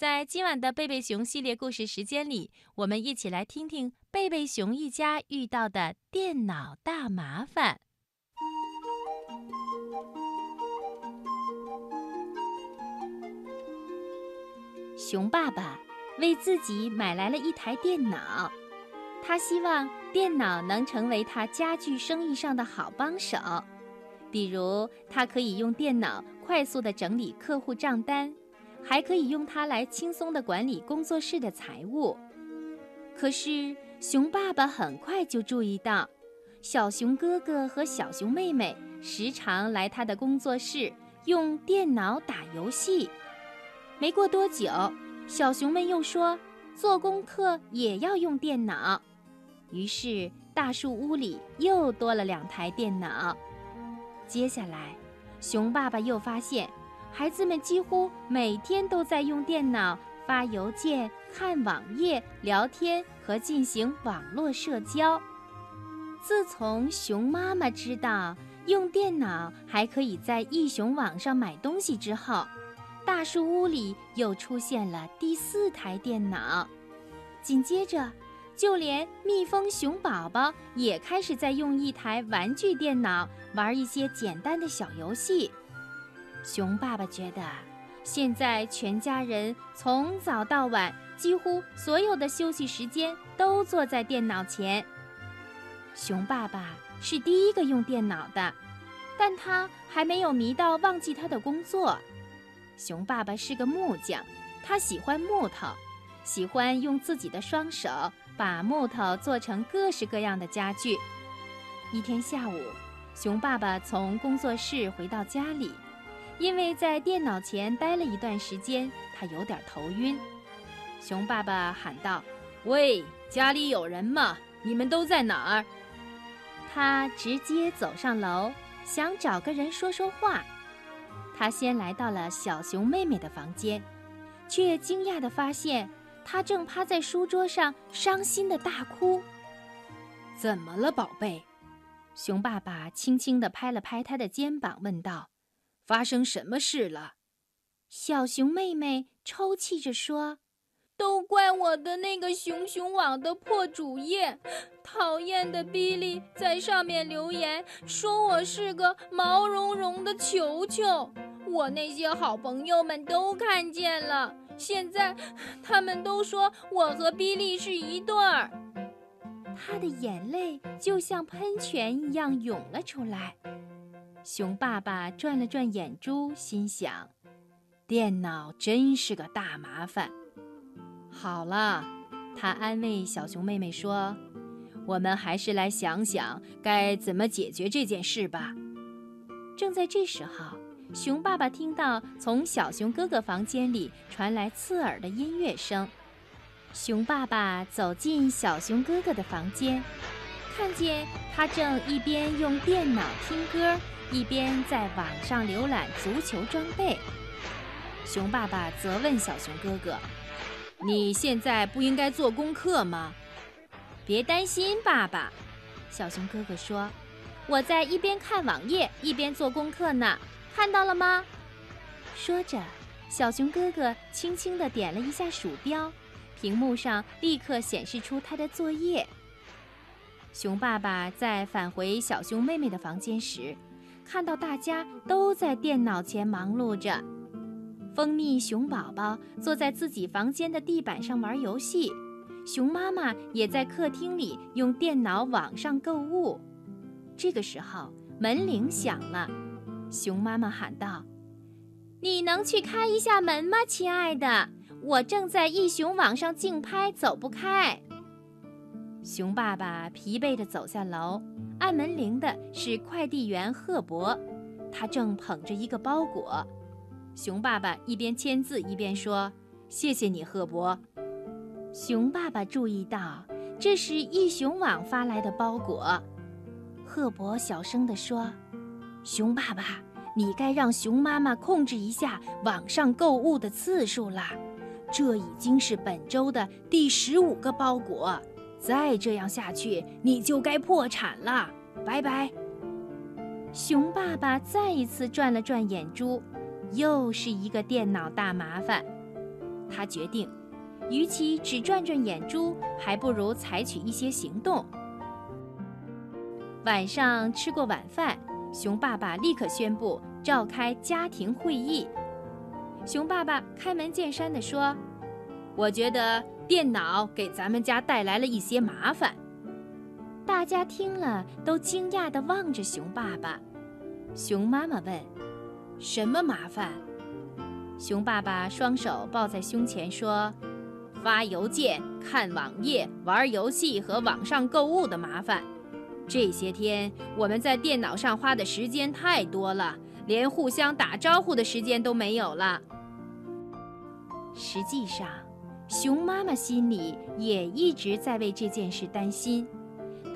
在今晚的贝贝熊系列故事时间里，我们一起来听听贝贝熊一家遇到的电脑大麻烦。熊爸爸为自己买来了一台电脑，他希望电脑能成为他家具生意上的好帮手。比如，他可以用电脑快速地整理客户账单，还可以用它来轻松地管理工作室的财务。可是，熊爸爸很快就注意到，小熊哥哥和小熊妹妹时常来他的工作室用电脑打游戏。没过多久，小熊们又说做功课也要用电脑，于是大树屋里又多了两台电脑。接下来，熊爸爸又发现，孩子们几乎每天都在用电脑发邮件、看网页、聊天和进行网络社交。自从熊妈妈知道用电脑还可以在易熊网上买东西之后，大树屋里又出现了第四台电脑。紧接着，就连蜜蜂熊宝宝也开始在用一台玩具电脑玩一些简单的小游戏。熊爸爸觉得，现在全家人从早到晚，几乎所有的休息时间都坐在电脑前。熊爸爸是第一个用电脑的，但他还没有迷到忘记他的工作。熊爸爸是个木匠，他喜欢木头，喜欢用自己的双手。把木头做成各式各样的家具。一天下午，熊爸爸从工作室回到家里，因为在电脑前待了一段时间，他有点头晕。熊爸爸喊道：“喂，家里有人吗？你们都在哪儿？”他直接走上楼，想找个人说说话。他先来到了小熊妹妹的房间，却惊讶地发现。他正趴在书桌上，伤心的大哭。怎么了，宝贝？熊爸爸轻轻地拍了拍他的肩膀，问道：“发生什么事了？”小熊妹妹抽泣着说：“都怪我的那个熊熊网的破主页，讨厌的比利在上面留言，说我是个毛茸茸的球球。我那些好朋友们都看见了。”现在，他们都说我和比利是一对儿。他的眼泪就像喷泉一样涌了出来。熊爸爸转了转眼珠，心想：电脑真是个大麻烦。好了，他安慰小熊妹妹说：“我们还是来想想该怎么解决这件事吧。”正在这时候。熊爸爸听到从小熊哥哥房间里传来刺耳的音乐声，熊爸爸走进小熊哥哥的房间，看见他正一边用电脑听歌，一边在网上浏览足球装备。熊爸爸责问小熊哥哥：“你现在不应该做功课吗？”“别担心，爸爸。”小熊哥哥说：“我在一边看网页一边做功课呢。”看到了吗？说着，小熊哥哥轻轻地点了一下鼠标，屏幕上立刻显示出他的作业。熊爸爸在返回小熊妹妹的房间时，看到大家都在电脑前忙碌着。蜂蜜熊宝宝坐在自己房间的地板上玩游戏，熊妈妈也在客厅里用电脑网上购物。这个时候，门铃响了。熊妈妈喊道：“你能去开一下门吗，亲爱的？我正在一熊网上竞拍，走不开。”熊爸爸疲惫地走下楼，按门铃的是快递员赫伯，他正捧着一个包裹。熊爸爸一边签字一边说：“谢谢你，赫伯。”熊爸爸注意到这是易熊网发来的包裹，赫伯小声地说。熊爸爸，你该让熊妈妈控制一下网上购物的次数啦。这已经是本周的第十五个包裹，再这样下去你就该破产了。拜拜。熊爸爸再一次转了转眼珠，又是一个电脑大麻烦。他决定，与其只转转眼珠，还不如采取一些行动。晚上吃过晚饭，熊爸爸立刻宣布召开家庭会议。熊爸爸开门见山地说：“我觉得电脑给咱们家带来了一些麻烦。”大家听了都惊讶地望着熊爸爸。熊妈妈问：“什么麻烦？”熊爸爸双手抱在胸前说：“发邮件、看网页、玩游戏和网上购物的麻烦。这些天我们在电脑上花的时间太多了，连互相打招呼的时间都没有了。”实际上，熊妈妈心里也一直在为这件事担心。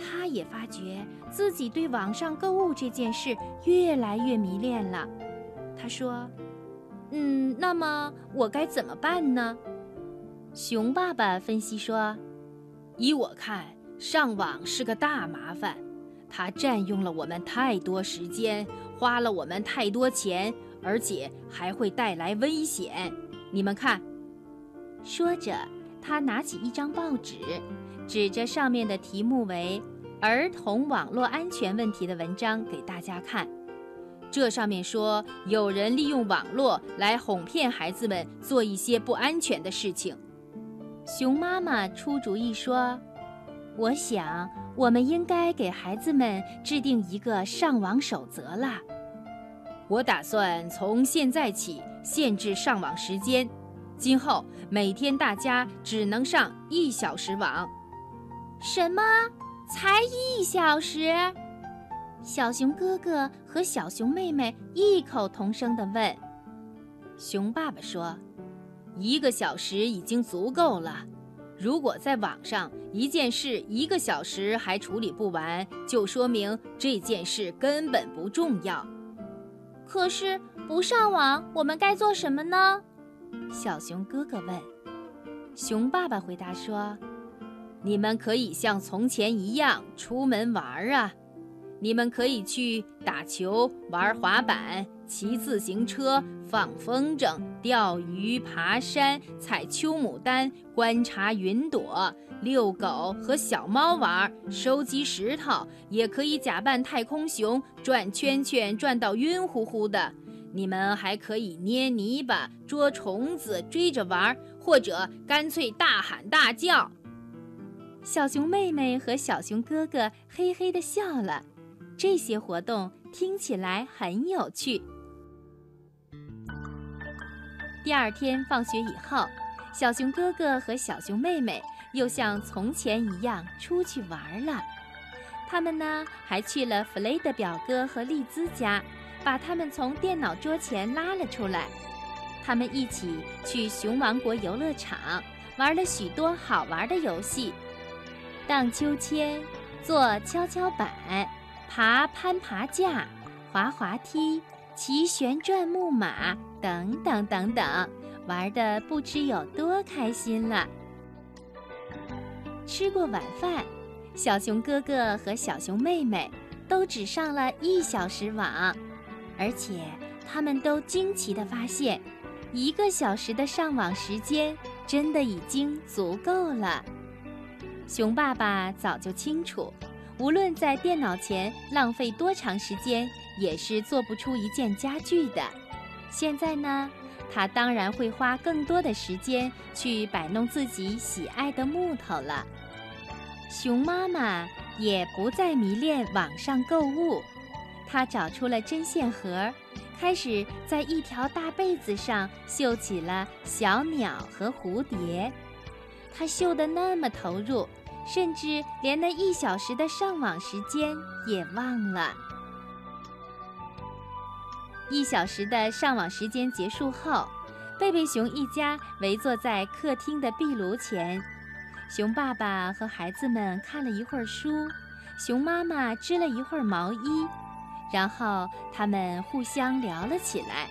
她也发觉自己对网上购物这件事越来越迷恋了。她说。嗯，那么我该怎么办呢？熊爸爸分析说：“依我看，上网是个大麻烦，它占用了我们太多时间，花了我们太多钱，而且还会带来危险。你们看。”说着，他拿起一张报纸，指着上面的题目为“儿童网络安全问题”的文章给大家看。这上面说，有人利用网络来哄骗孩子们做一些不安全的事情。熊妈妈出主意说：“我想，我们应该给孩子们制定一个上网守则了。我打算从现在起限制上网时间，今后每天大家只能上一小时网。”什么？才一小时？小熊哥哥和小熊妹妹异口同声地问：“熊爸爸说，一个小时已经足够了。如果在网上一件事一个小时还处理不完，就说明这件事根本不重要。可是不上网，我们该做什么呢？”小熊哥哥问。熊爸爸回答说：“你们可以像从前一样出门玩啊。”你们可以去打球、玩滑板、骑自行车、放风筝、钓鱼、爬山、采秋牡丹、观察云朵、遛狗和小猫玩、收集石头，也可以假扮太空熊转圈圈，转到晕乎乎的。你们还可以捏泥巴、捉虫子、追着玩，或者干脆大喊大叫。小熊妹妹和小熊哥哥嘿嘿地笑了。这些活动听起来很有趣。第二天放学以后，小熊哥哥和小熊妹妹又像从前一样出去玩了。他们呢，还去了弗雷德表哥和丽兹家，把他们从电脑桌前拉了出来。他们一起去熊王国游乐场，玩了许多好玩的游戏：荡秋千、坐跷跷板。爬攀爬架、滑滑梯、骑旋转木马等等等等，玩的不知有多开心了。吃过晚饭，小熊哥哥和小熊妹妹都只上了一小时网，而且他们都惊奇地发现，一个小时的上网时间真的已经足够了。熊爸爸早就清楚。无论在电脑前浪费多长时间，也是做不出一件家具的。现在呢，他当然会花更多的时间去摆弄自己喜爱的木头了。熊妈妈也不再迷恋网上购物，他找出了针线盒，开始在一条大被子上绣起了小鸟和蝴蝶。他绣得那么投入。甚至连那一小时的上网时间也忘了。一小时的上网时间结束后，贝贝熊一家围坐在客厅的壁炉前，熊爸爸和孩子们看了一会儿书，熊妈妈织了一会儿毛衣，然后他们互相聊了起来，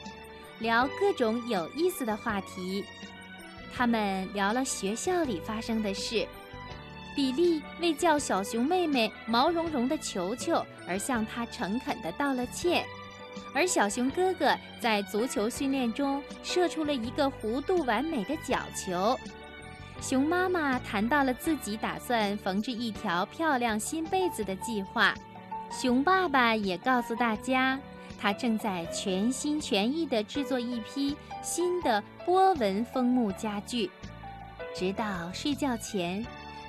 聊各种有意思的话题。他们聊了学校里发生的事。比利为叫小熊妹妹毛茸茸的球球而向他诚恳地道了歉，而小熊哥哥在足球训练中射出了一个弧度完美的角球。熊妈妈谈到了自己打算缝制一条漂亮新被子的计划，熊爸爸也告诉大家，他正在全心全意地制作一批新的波纹枫木家具。直到睡觉前，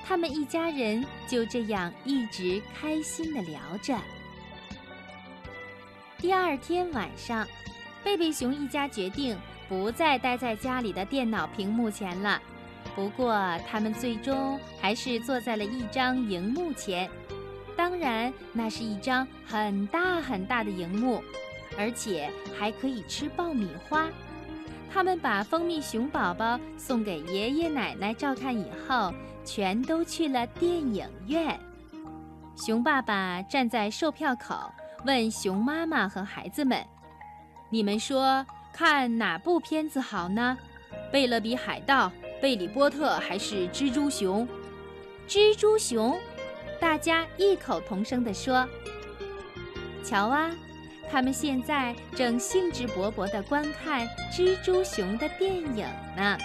他们一家人就这样一直开心地聊着。第二天晚上，贝贝熊一家决定不再待在家里的电脑屏幕前了。不过，他们最终还是坐在了一张荧幕前。当然，那是一张很大很大的荧幕，而且还可以吃爆米花。他们把蜂蜜熊宝宝送给爷爷奶奶照看以后，全都去了电影院。熊爸爸站在售票口。问熊妈妈和孩子们：“你们说看哪部片子好呢？贝勒比海盗、贝里波特还是蜘蛛熊？”蜘蛛熊，大家异口同声地说：“瞧啊，他们现在正兴致勃勃地观看蜘蛛熊的电影呢。”